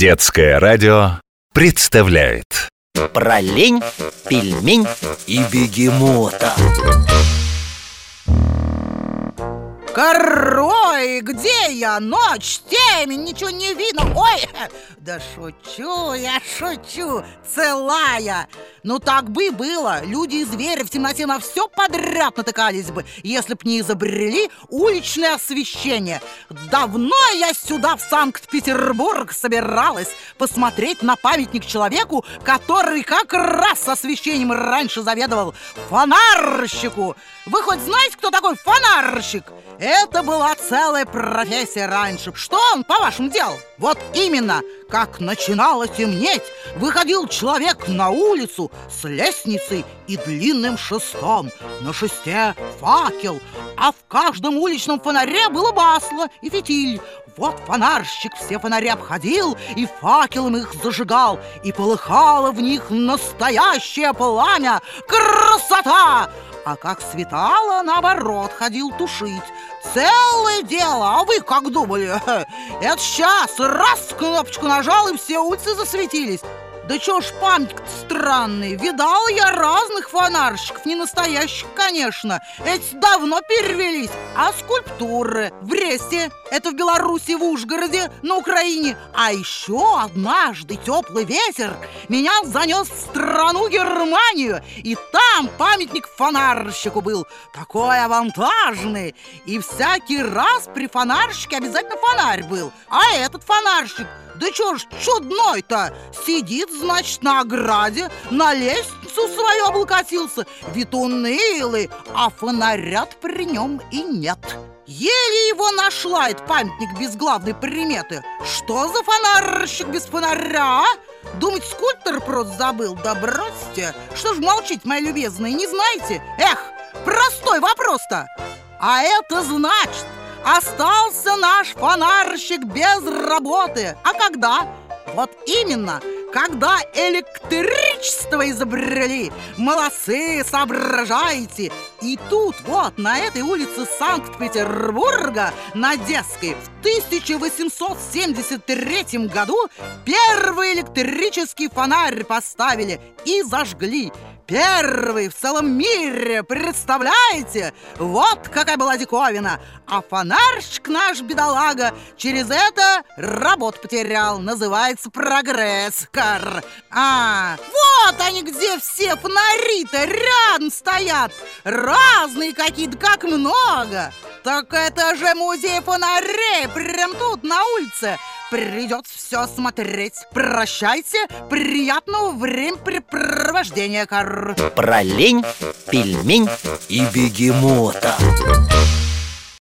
Детское радио представляет. Про пельмень и бегемота Корой, где я? Ночь, темень, ничего не видно. Ой, да шучу, я шучу, целая. Ну так бы и было. Люди и звери в темноте на все подряд натыкались бы Если б не изобрели уличное освещение. Давно я сюда, в Санкт-Петербург, собиралась Посмотреть на памятник человеку, который как раз освещением раньше заведовал Фонарщику. Вы хоть знаете, кто такой фонарщик? Это была целая профессия раньше. Что он, по-вашему, делал? Вот именно, как начинало темнеть, выходил человек на улицу с лестницей и длинным шестом. На шесте факел, а в каждом уличном фонаре было масло и фитиль. Вот фонарщик все фонари обходил и факелом их зажигал, и полыхало в них настоящее пламя. Красота! А как светало, наоборот, ходил тушить. Целое дело, а вы как думали? Это сейчас раз кнопочку нажал, и все улицы засветились. Да чё ж памятник странный Видал я разных фонарщиков Не настоящих, конечно. Эти давно перевелись. А скульптуры в Бресте Это в Беларуси, в Ужгороде, на Украине. А еще однажды теплый ветер Меня занес в страну Германию. И там памятник фонарщику был Такой авантажный. И всякий раз при фонарщике обязательно фонарь был. А этот фонарщик да чё ж чудной-то? Сидит, значит, на ограде, на лестницу свою облокотился. Вид унылый, а фонаря при нем и нет. Еле его нашла этот памятник без главной приметы. Что за фонарщик без фонаря, а? Думать, скульптор просто забыл? Да бросьте! Что ж молчите, мои любезные, не знаете? Эх, простой вопрос-то! А это значит, Остался наш фонарщик без работы. А когда? Вот именно, когда электричество изобрели. Молодцы, соображаете. И тут вот на этой улице Санкт-Петербурга На Детской в 1873 году Первый электрический фонарь поставили и зажгли Первый в целом мире, представляете? Вот какая была диковина. А фонарщик наш, бедолага, через это работу потерял. Называется прогресс, кар А, вот они где все фонари-то рядом стоят. Разные какие-то, как много. Так это же музей фонарей, прям тут, на улице Придется все смотреть. Прощайте, приятного времяпрепровождения, Кар. Про лень, пельмень и бегемота